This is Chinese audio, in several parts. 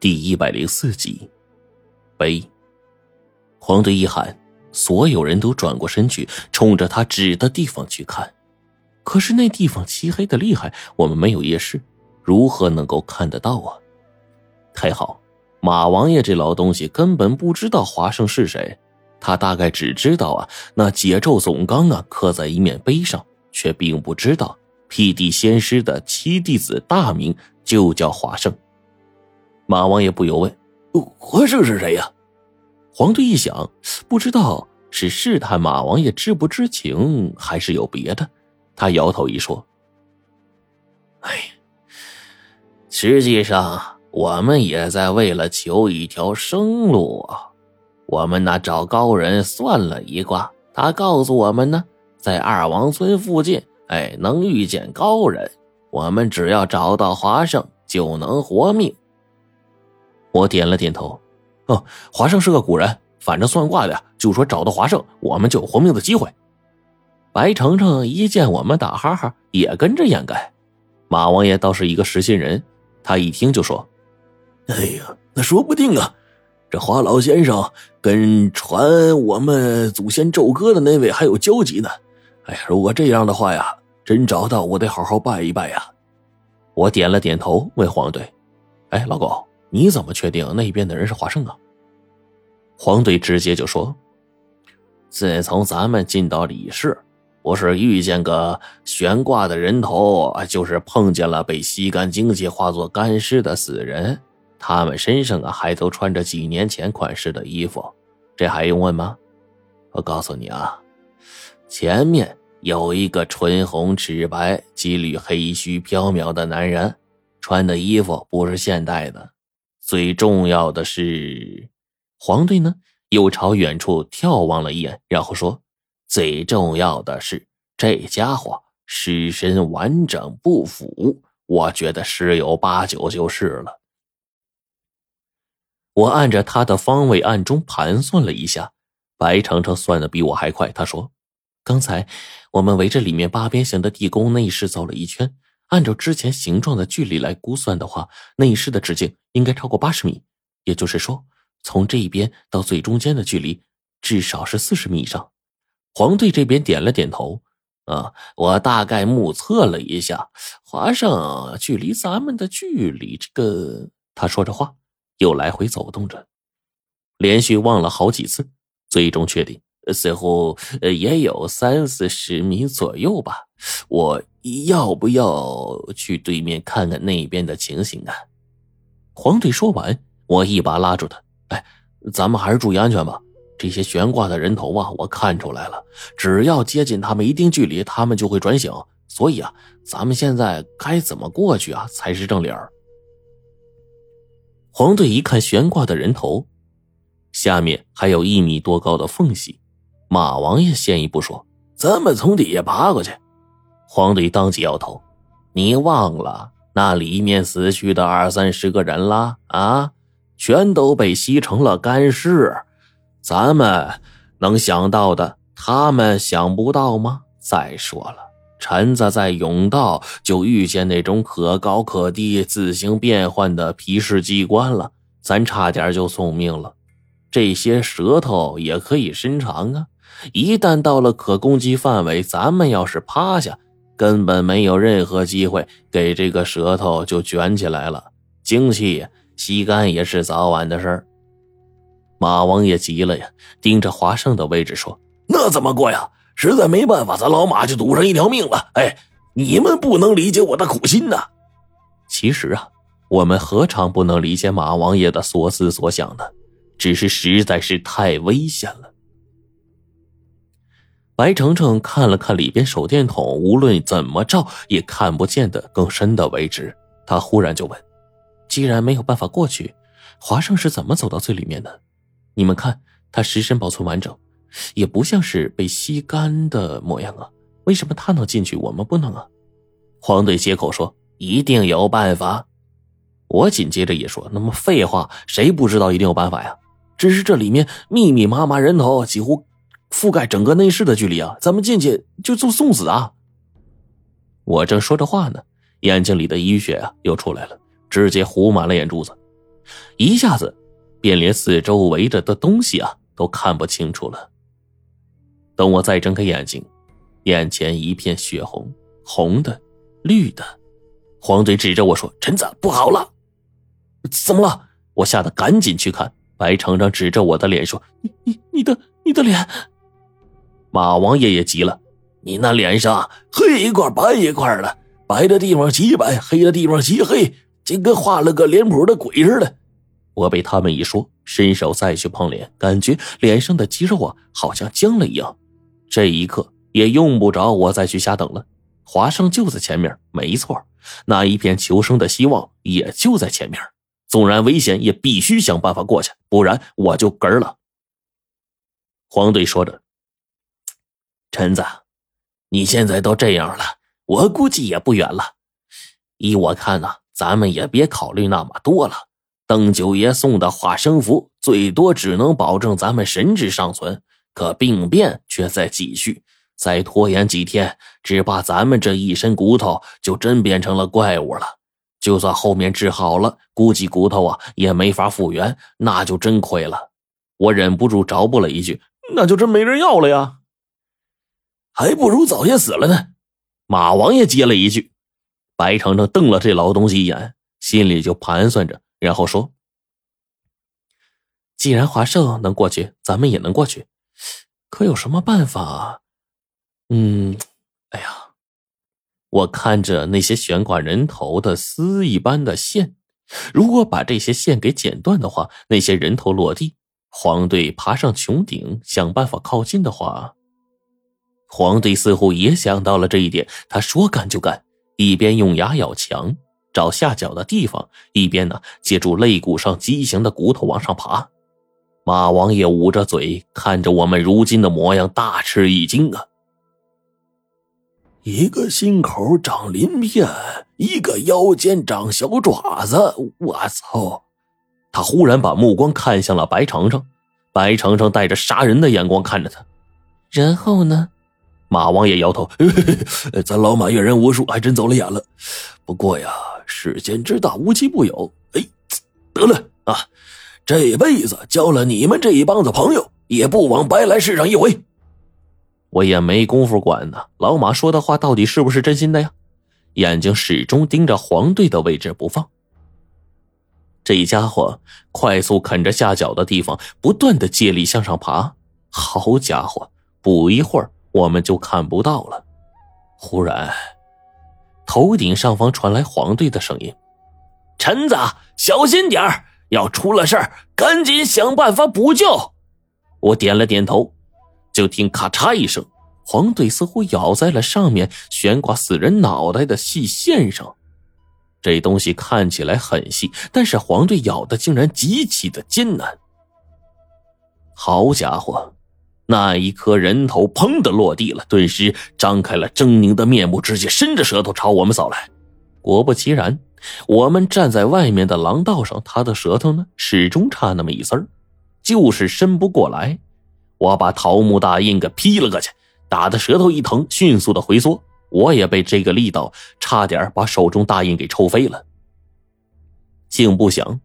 第一百零四集，悲。黄队一喊，所有人都转过身去，冲着他指的地方去看。可是那地方漆黑的厉害，我们没有夜视，如何能够看得到啊？还好，马王爷这老东西根本不知道华盛是谁，他大概只知道啊，那解咒总纲啊刻在一面碑上，却并不知道辟地仙师的七弟子大名就叫华盛。马王爷不由问：“华胜是谁呀？”黄队一想，不知道是试探马王爷知不知情，还是有别的。他摇头一说：“哎，实际上我们也在为了求一条生路啊。我们那找高人算了一卦，他告诉我们呢，在二王村附近，哎，能遇见高人。我们只要找到华胜，就能活命。”我点了点头，哦，华胜是个古人，反正算卦的就说找到华胜，我们就有活命的机会。白程程一见我们打哈哈，也跟着掩盖。马王爷倒是一个实心人，他一听就说：“哎呀，那说不定啊，这华老先生跟传我们祖先咒歌的那位还有交集呢。哎呀，如果这样的话呀，真找到我得好好拜一拜呀。”我点了点头，问黄队：“哎，老狗。”你怎么确定那边的人是华盛啊？黄队直接就说：“自从咱们进到李氏，不是遇见个悬挂的人头，就是碰见了被吸干精气化作干尸的死人。他们身上啊，还都穿着几年前款式的衣服，这还用问吗？我告诉你啊，前面有一个唇红齿白、几缕黑须飘渺的男人，穿的衣服不是现代的。”最重要的是，黄队呢又朝远处眺望了一眼，然后说：“最重要的是，这家伙尸身完整不腐，我觉得十有八九就是了。”我按着他的方位暗中盘算了一下，白程程算的比我还快。他说：“刚才我们围着里面八边形的地宫内室走了一圈。”按照之前形状的距离来估算的话，内室的直径应该超过八十米，也就是说，从这一边到最中间的距离至少是四十米以上。黄队这边点了点头，啊，我大概目测了一下，华胜距离咱们的距离，这个……他说着话，又来回走动着，连续望了好几次，最终确定。似乎也有三四十米左右吧。我要不要去对面看看那边的情形啊？黄队说完，我一把拉住他：“哎，咱们还是注意安全吧。这些悬挂的人头啊，我看出来了，只要接近他们一定距离，他们就会转醒。所以啊，咱们现在该怎么过去啊，才是正理儿。”黄队一看悬挂的人头，下面还有一米多高的缝隙。马王爷先一步说：“咱们从底下爬过去。”黄队当即摇头：“你忘了那里面死去的二三十个人啦啊？全都被吸成了干尸。咱们能想到的，他们想不到吗？再说了，臣子在甬道就遇见那种可高可低、自行变换的皮氏机关了，咱差点就送命了。这些舌头也可以伸长啊。”一旦到了可攻击范围，咱们要是趴下，根本没有任何机会给这个舌头就卷起来了。精气吸干也是早晚的事儿。马王爷急了呀，盯着华盛的位置说：“那怎么过呀？实在没办法，咱老马就赌上一条命了。哎，你们不能理解我的苦心呐。其实啊，我们何尝不能理解马王爷的所思所想呢？只是实在是太危险了。”白程程看了看里边手电筒，无论怎么照也看不见的更深的位置。他忽然就问：“既然没有办法过去，华胜是怎么走到最里面的？你们看他尸身保存完整，也不像是被吸干的模样啊。为什么他能进去，我们不能啊？”黄队接口说：“一定有办法。”我紧接着也说：“那么废话，谁不知道一定有办法呀？只是这里面密密麻麻人头，几乎……”覆盖整个内室的距离啊，咱们进去就做送死啊！我正说着话呢，眼睛里的淤血啊又出来了，直接糊满了眼珠子。一下子便连四周围着的东西啊都看不清楚了。等我再睁开眼睛，眼前一片血红，红的，绿的。黄队指着我说：“陈子，不好了！”怎么了？我吓得赶紧去看。白程程指着我的脸说：“你你你的你的脸。”马王爷也急了：“你那脸上黑一块白一块的，白的地方极白，黑的地方极黑，就跟画了个脸谱的鬼似的。”我被他们一说，伸手再去碰脸，感觉脸上的肌肉啊好像僵了一样。这一刻也用不着我再去瞎等了，华生就在前面，没错，那一片求生的希望也就在前面。纵然危险，也必须想办法过去，不然我就嗝了。黄队说着：“陈子，你现在都这样了，我估计也不远了。依我看呢，咱们也别考虑那么多了。邓九爷送的化生符，最多只能保证咱们神智尚存，可病变却在继续。再拖延几天，只怕咱们这一身骨头就真变成了怪物了。”就算后面治好了，估计骨头啊也没法复原，那就真亏了。我忍不住着补了一句：“那就真没人要了呀，还不如早些死了呢。”马王爷接了一句。白程程瞪了这老东西一眼，心里就盘算着，然后说：“既然华胜能过去，咱们也能过去。可有什么办法？嗯，哎呀。”我看着那些悬挂人头的丝一般的线，如果把这些线给剪断的话，那些人头落地，黄队爬上穹顶想办法靠近的话，黄队似乎也想到了这一点。他说干就干，一边用牙咬墙找下脚的地方，一边呢借助肋骨上畸形的骨头往上爬。马王爷捂着嘴看着我们如今的模样，大吃一惊啊！一个心口长鳞片，一个腰间长小爪子。我操！他忽然把目光看向了白程程，白程程带着杀人的眼光看着他。然后呢？马王爷摇头：“ 咱老马阅人无数，还真走了眼了。不过呀，世间之大，无奇不有。哎，得了啊，这辈子交了你们这一帮子朋友，也不枉白来世上一回。”我也没工夫管呢。老马说的话到底是不是真心的呀？眼睛始终盯着黄队的位置不放。这家伙快速啃着下脚的地方，不断的借力向上爬。好家伙，不一会儿我们就看不到了。忽然，头顶上方传来黄队的声音：“陈子，小心点要出了事儿，赶紧想办法补救。”我点了点头。就听咔嚓一声，黄队似乎咬在了上面悬挂死人脑袋的细线上。这东西看起来很细，但是黄队咬的竟然极其的艰难。好家伙，那一颗人头砰的落地了，顿时张开了狰狞的面目，直接伸着舌头朝我们扫来。果不其然，我们站在外面的廊道上，他的舌头呢始终差那么一丝就是伸不过来。我把桃木大印给劈了过去，打的舌头一疼，迅速的回缩。我也被这个力道差点把手中大印给抽飞了。竟不想，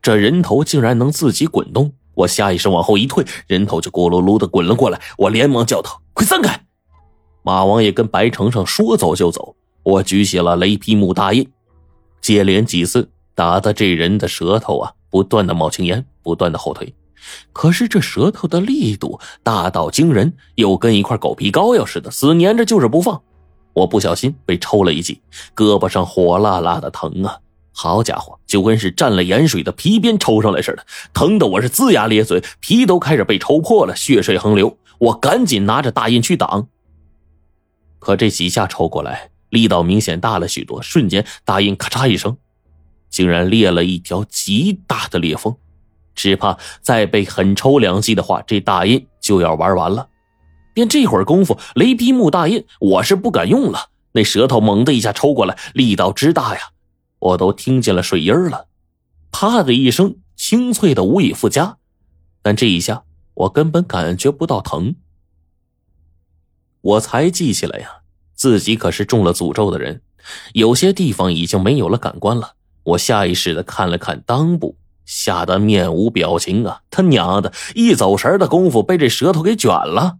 这人头竟然能自己滚动。我下意识往后一退，人头就咕噜噜的滚了过来。我连忙叫道：“快散开！”马王爷跟白程程说走就走。我举起了雷劈木大印，接连几次打的这人的舌头啊，不断的冒青烟，不断的后退。可是这舌头的力度大到惊人，又跟一块狗皮膏药似的，死粘着就是不放。我不小心被抽了一记，胳膊上火辣辣的疼啊！好家伙，就跟是蘸了盐水的皮鞭抽上来似的，疼的我是龇牙咧嘴，皮都开始被抽破了，血水横流。我赶紧拿着大印去挡，可这几下抽过来，力道明显大了许多，瞬间大印咔嚓一声，竟然裂了一条极大的裂缝。只怕再被狠抽两记的话，这大印就要玩完了。便这会儿功夫，雷劈木大印我是不敢用了。那舌头猛的一下抽过来，力道之大呀，我都听见了水音了。啪的一声，清脆的无以复加。但这一下，我根本感觉不到疼。我才记起来呀，自己可是中了诅咒的人，有些地方已经没有了感官了。我下意识的看了看裆部。吓得面无表情啊！他娘的，一走神的功夫被这舌头给卷了。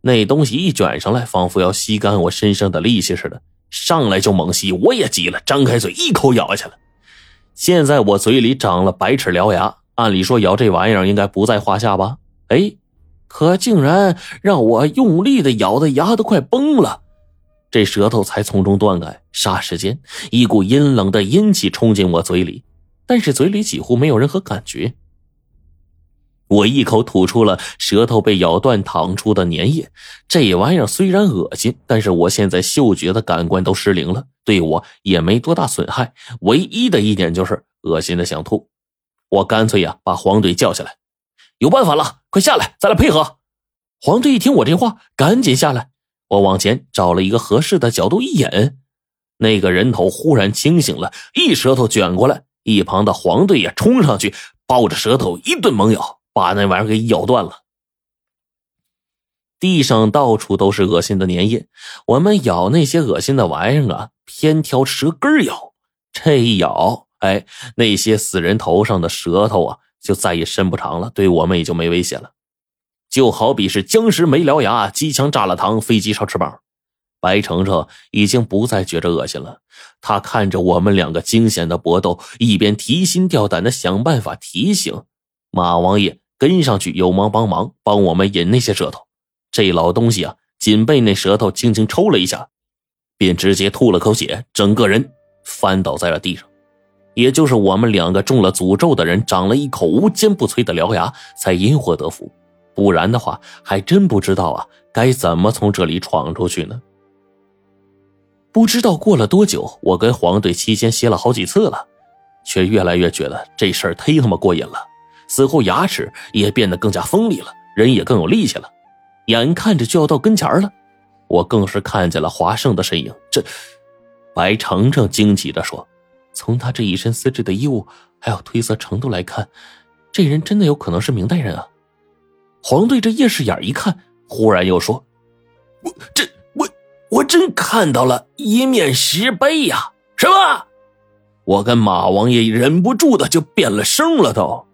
那东西一卷上来，仿佛要吸干我身上的力气似的，上来就猛吸。我也急了，张开嘴一口咬下去了。现在我嘴里长了百齿獠牙，按理说咬这玩意儿应该不在话下吧？哎，可竟然让我用力的咬的牙都快崩了，这舌头才从中断开。霎时间，一股阴冷的阴气冲进我嘴里，但是嘴里几乎没有任何感觉。我一口吐出了舌头被咬断淌出的粘液，这玩意儿虽然恶心，但是我现在嗅觉的感官都失灵了，对我也没多大损害。唯一的一点就是恶心的想吐。我干脆呀把黄队叫下来，有办法了，快下来，咱俩配合。黄队一听我这话，赶紧下来。我往前找了一个合适的角度一引，那个人头忽然清醒了，一舌头卷过来，一旁的黄队也冲上去，抱着舌头一顿猛咬。把那玩意儿给咬断了，地上到处都是恶心的粘液。我们咬那些恶心的玩意儿啊，偏挑舌根咬。这一咬，哎，那些死人头上的舌头啊，就再也伸不长了，对我们也就没危险了。就好比是僵尸没獠牙，机枪炸了膛，飞机烧翅膀。白程程已经不再觉着恶心了，他看着我们两个惊险的搏斗，一边提心吊胆的想办法提醒马王爷。跟上去，有忙帮忙，帮我们引那些舌头。这老东西啊，仅被那舌头轻轻抽了一下，便直接吐了口血，整个人翻倒在了地上。也就是我们两个中了诅咒的人，长了一口无坚不摧的獠牙，才因祸得福。不然的话，还真不知道啊，该怎么从这里闯出去呢？不知道过了多久，我跟黄队期间歇了好几次了，却越来越觉得这事儿忒他妈过瘾了。此后，牙齿也变得更加锋利了，人也更有力气了。眼看着就要到跟前了，我更是看见了华盛的身影。这，白程程惊奇地说：“从他这一身丝质的衣物还有褪色程度来看，这人真的有可能是明代人啊！”黄队这夜视眼一看，忽然又说：“我这我我真看到了一面石碑呀！什么？”我跟马王爷忍不住的就变了声了，都。